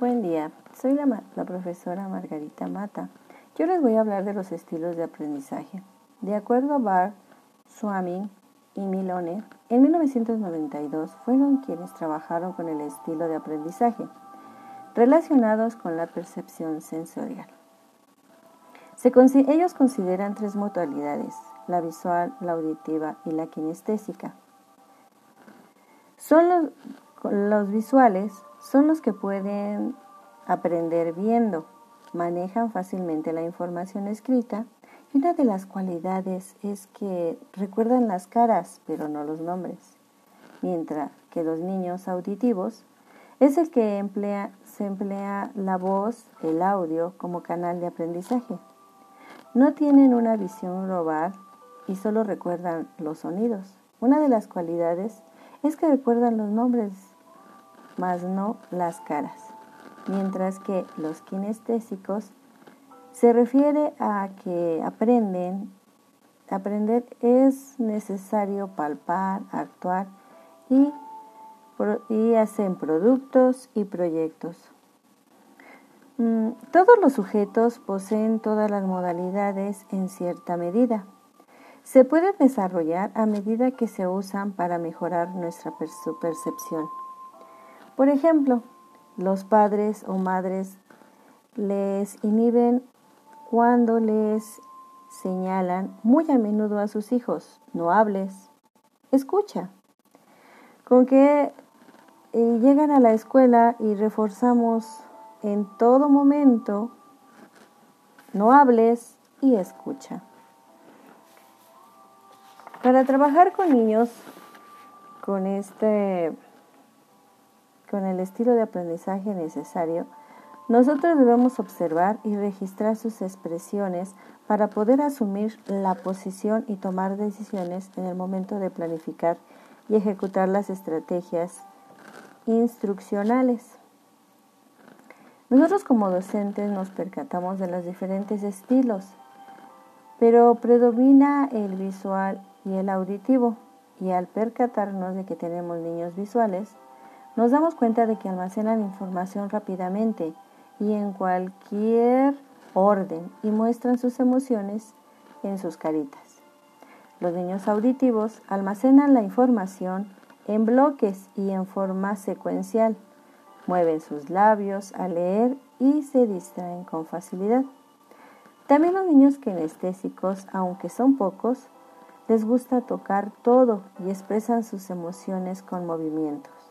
Buen día, soy la, profesora Margarita Mata. Yo les voy a hablar de los estilos de aprendizaje. De acuerdo a Bar, Swamin y Milone, en 1992 fueron quienes trabajaron con el estilo de aprendizaje relacionados con la percepción sensorial. ellos consideran tres modalidades, la visual, la auditiva y la kinestésica. Son los visuales son los que pueden aprender viendo, manejan fácilmente la información escrita y una de las cualidades es que recuerdan las caras pero no los nombres, mientras que los niños auditivos es el que emplea, se emplea la voz, el audio como canal de aprendizaje. No tienen una visión global y solo recuerdan los sonidos. Una de las cualidades es que recuerdan los nombres, mas no las caras. Mientras que los kinestésicos se refiere a que aprenden, aprender es necesario palpar, actuar y, y hacen productos y proyectos. Mm, todos los sujetos poseen todas las modalidades en cierta medida se pueden desarrollar a medida que se usan para mejorar nuestra percepción. Por ejemplo, los padres o madres les inhiben cuando les señalan muy a menudo a sus hijos, no hables, escucha. Con que eh, llegan a la escuela y reforzamos en todo momento, no hables y escucha. Para trabajar con niños con este con el estilo de aprendizaje necesario, nosotros debemos observar y registrar sus expresiones para poder asumir la posición y tomar decisiones en el momento de planificar y ejecutar las estrategias instruccionales. Nosotros como docentes nos percatamos de los diferentes estilos, pero predomina el visual y el auditivo, y al percatarnos de que tenemos niños visuales, nos damos cuenta de que almacenan información rápidamente y en cualquier orden y muestran sus emociones en sus caritas. Los niños auditivos almacenan la información en bloques y en forma secuencial, mueven sus labios al leer y se distraen con facilidad. También los niños kinestésicos, aunque son pocos, les gusta tocar todo y expresan sus emociones con movimientos.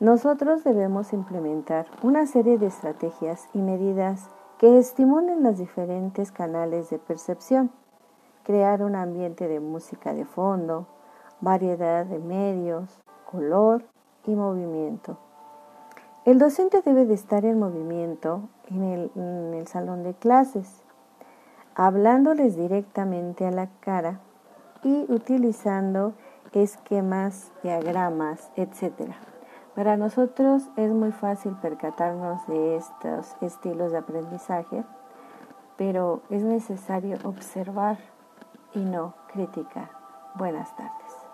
Nosotros debemos implementar una serie de estrategias y medidas que estimulen los diferentes canales de percepción, crear un ambiente de música de fondo, variedad de medios, color y movimiento. El docente debe de estar en movimiento en el, en el salón de clases hablándoles directamente a la cara y utilizando esquemas, diagramas, etc. Para nosotros es muy fácil percatarnos de estos estilos de aprendizaje, pero es necesario observar y no criticar. Buenas tardes.